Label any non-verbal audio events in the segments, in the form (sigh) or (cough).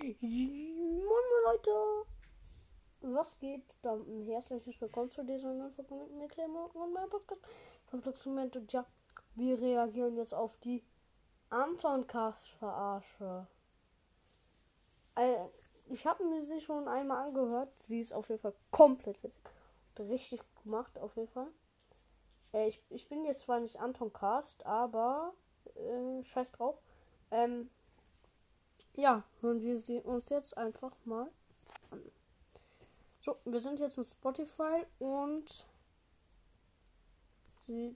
Moin Leute! Was geht? Dann herzliches Willkommen zu dieser neuen Folge mit mir, Clemmer und meinem Podcast. Moment und ja, wir reagieren jetzt auf die Anton-Cast-Verarsche. Äh, Ich habe mir sie schon einmal angehört. Sie ist auf jeden Fall komplett witzig. Richtig gemacht, auf jeden Fall. Äh, ich, ich bin jetzt zwar nicht Anton Cast, aber äh, scheiß drauf. Ähm, ja, hören wir sie uns jetzt einfach mal an. So, wir sind jetzt in Spotify und sie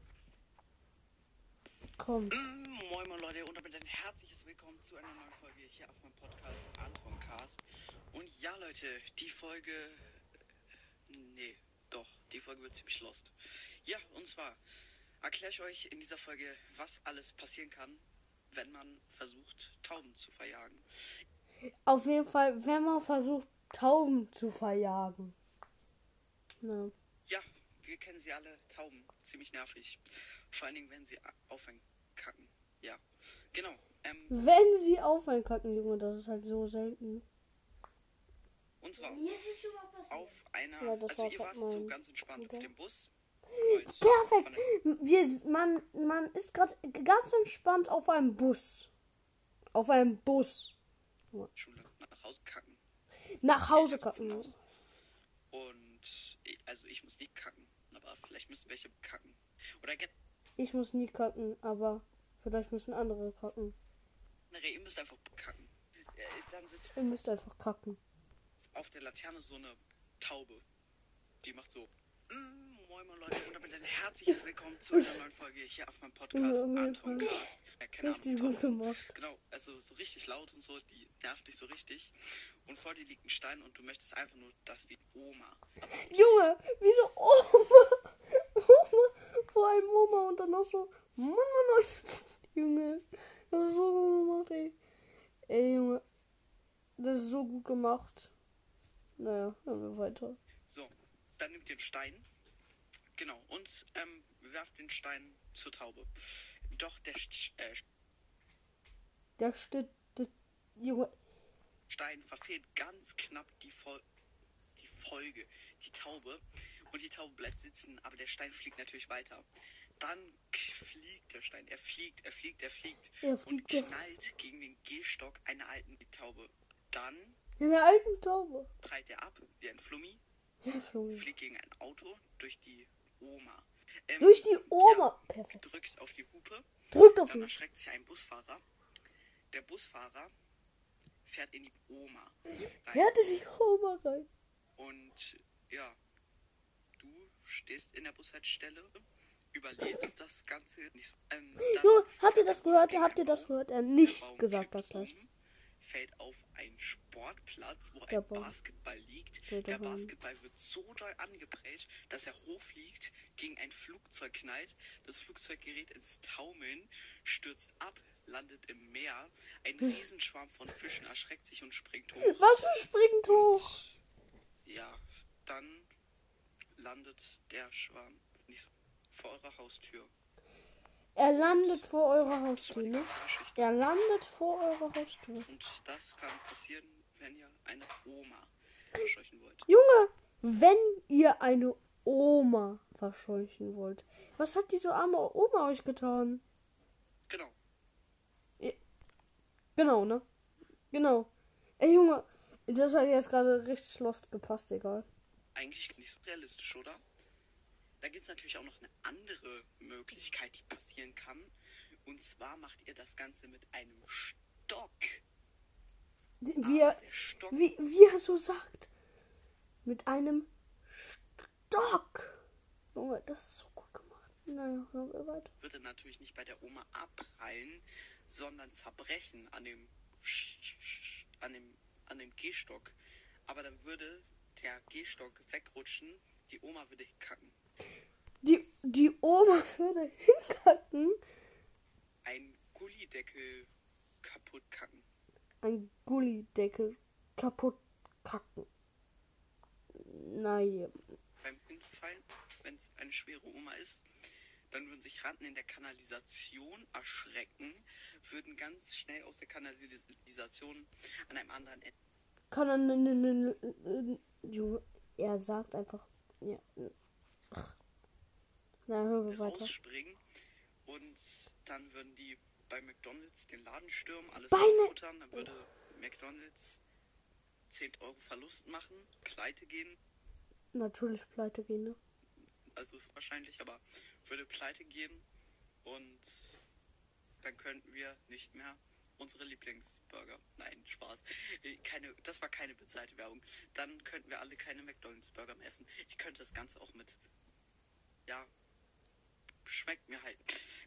kommt. Mm, Moin moin Leute und damit ein herzliches Willkommen zu einer neuen Folge hier auf meinem Podcast Anton Cast. Und ja Leute, die Folge... äh, Nee, doch, die Folge wird ziemlich lost. Ja, und zwar erkläre ich euch in dieser Folge, was alles passieren kann, wenn man versucht, Tauben zu verjagen. Auf jeden Fall, wenn man versucht, Tauben zu verjagen. Ja. Ja, wir kennen sie alle, Tauben, ziemlich nervig. Vor allen Dingen, wenn sie a- aufhören kacken. Ja, genau. Ähm, Wenn sie aufhören kacken, Junge, das ist halt so selten. und zwar Mir ist es schon mal passiert. auf einer... Ja, das also war ihr wart so ganz entspannt Bruder. auf dem Bus. Perfekt. Wir, man, man ist gerade ganz entspannt auf einem Bus. Auf einem Bus. Schule nach Hause kacken. Nach Hause kacken. aus. Und also ich muss nicht kacken, aber vielleicht müssen welche kacken. Oder Ich muss nie kacken, aber vielleicht müssen andere kacken. generell, ihr müsst einfach kacken. Dann sitzt Ihr müsst einfach kacken. auf der Laterne so eine Taube. Die macht so. "Mm, Moin moin Leute und damit ein herzliches Willkommen zu einer neuen Folge hier auf meinem Podcast Ja, auf jeden Anton Fall. Cast. Äh, keine Richtig Ahnung, gut gemacht. Genau, also so richtig laut und so, die nervt dich so richtig. Und vor dir liegt ein Stein und du möchtest einfach nur, dass die Oma abhaut. Junge, wieso Oma? Oma vor einem Oma und dann noch so. Mann, Mann, Mann. Junge, das ist so gut gemacht, ey. Ey, Junge. Das ist so gut gemacht. Naja, hören wir weiter. So, dann nimmt ihr einen Stein. Genau, und ähm, werft den Stein zur Taube. Doch der Sch äh, Der steht. Stein verfehlt ganz knapp die, Fol die Folge, die Taube. Und die Taube bleibt sitzen, aber der Stein fliegt natürlich weiter. Dann fliegt der Stein. Er fliegt, er fliegt, er fliegt. Er und fliegt, er- knallt gegen den Gehstock einer alten Taube. Dann In der alten Taube. prallt er ab wie ein Flummi, Ja, Flori. fliegt gegen ein Auto durch die Oma. Ähm, Durch die Oma. Ja, Perfekt. drückt auf die Hupe. Drückt auf Dann die. erschreckt sich ein Busfahrer. Der Busfahrer fährt in die Oma rein. Härte sich Oma rein. Und ja, du stehst in der Bushaltestelle, überlebst das Ganze nicht. so- Ähm, dann Junge, habt ihr fährt das gehört? Habt ihr das gehört? Er nicht gesagt, das um, Fällt auf einen Sportplatz, wo ein. Basketball liegt. Der Basketball wird so doll angeprellt, dass er hochfliegt, gegen ein Flugzeug knallt. Das Flugzeug gerät ins Taumeln, stürzt ab, landet im Meer. Ein Riesenschwarm von Fischen erschreckt sich und springt hoch. Was für springt hoch? Ja, dann landet der Schwarm nicht so vor eurer Haustür. Er landet vor eurer Haustür, ne? Er landet vor eurer Haustür. Und das kann passieren, wenn ihr eine Oma verscheuchen wollt. Junge, wenn ihr eine Oma verscheuchen wollt. Was hat diese arme Oma euch getan? Genau. Genau, ne? Genau. Ey, Junge, das hat jetzt gerade richtig lost gepasst, egal. Eigentlich nicht so realistisch, oder? Da gibt es natürlich auch noch eine andere Möglichkeit, die passieren kann. Und zwar macht ihr das Ganze mit einem Stock. Wie er, Aber der Stock wie, wie er so sagt. Mit einem Stock. Junge, das ist so gut gemacht. Naja, weiter. würde natürlich nicht bei der Oma abprallen, sondern zerbrechen an dem, an dem, an dem Gehstock. Aber dann würde der Gehstock wegrutschen, die Oma würde kacken. Die, die Oma würde hinkacken. Ein Gullideckel kaputt kacken. Ein Gullideckel kaputt kacken. Nein. Beim Hinfallen, wenn es eine schwere Oma ist, dann würden sich Ratten in der Kanalisation erschrecken, würden ganz schnell aus der Kanalisation an einem anderen Ende Kann er. ne- ne- ne- Junge, er sagt einfach. Na, hören wir weiter. und dann würden die bei McDonalds den Laden stürmen, alles Beine- futtern, dann würde McDonalds 10 Euro Verlust machen, pleite gehen, Natürlich pleite gehen, ne? also ist wahrscheinlich, aber würde pleite gehen und dann könnten wir nicht mehr unsere Lieblingsburger. Nein, Spaß. Äh, Keine, das war keine bezahlte Werbung. Dann könnten wir alle keine McDonalds Burger mehr essen. Ich könnte das Ganze auch mit ja schmeckt mir halt.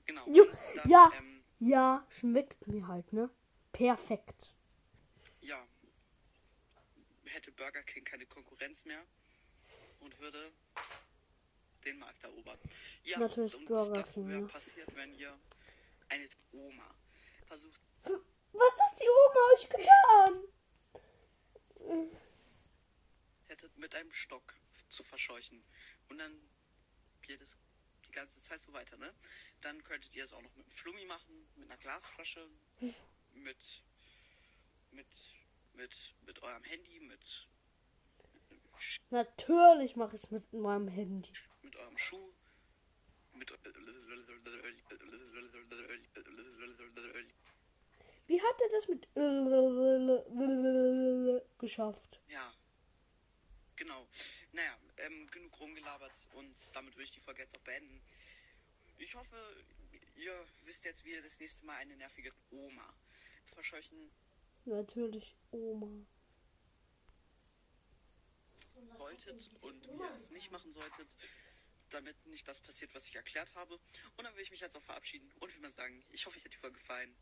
Genau. Jo, dann, ja. Ähm, Ja, schmeckt mir halt, ne? Perfekt. ja, hätte Burger King keine Konkurrenz mehr und würde den Markt erobern. Ja, Natürlich und Burger das wäre ne? passiert, wenn ihr eine Oma versucht, Was hat die Oma euch getan? hättet mit einem Stock zu verscheuchen. Und dann geht es die ganze Zeit so weiter, ne? Dann könntet ihr es auch noch mit einem Flummi machen, mit einer Glasflasche, mit, mit, mit, mit eurem Handy, mit, Natürlich mache ich es mit meinem Handy. mit eurem Schuh, mit Wie hat er das mit (laughs) geschafft? Ja. Genau. Naja, ähm, genug rumgelabert und damit würde ich die Folge jetzt auch beenden. Ich hoffe, ihr wisst jetzt, wie ihr das nächste Mal eine nervige Oma verscheuchen Natürlich Oma. wolltet und wie ihr es nicht machen solltet, damit nicht das passiert, was ich erklärt habe. Und dann will ich mich jetzt auch verabschieden und will mal sagen, ich hoffe, euch hat die Folge gefallen.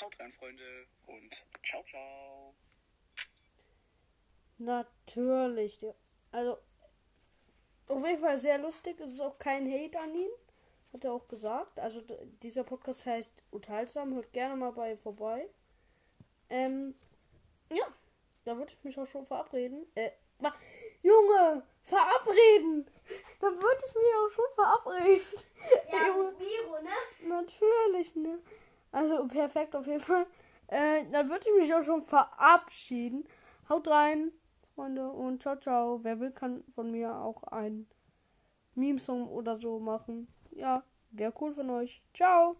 Haut rein, Freunde, und ciao, ciao. Natürlich. der- Also, auf jeden Fall sehr lustig. Es ist auch kein Hate an ihn. Hat er auch gesagt. Also, dieser Podcast heißt Unterhaltsam. Hört gerne mal bei vorbei. Ähm, ja. Da würde ich mich auch schon verabreden. Äh, Junge, verabreden! Da würde ich mich auch schon verabreden. (laughs) Ja, Junge. Miro, ne? Natürlich, ne? Also perfekt auf jeden Fall. Äh, dann würde ich mich auch schon verabschieden. Haut rein, Freunde, und ciao, ciao. Wer will, kann von mir auch einen Meme-Song oder so machen. Ja, wäre cool von euch. Ciao.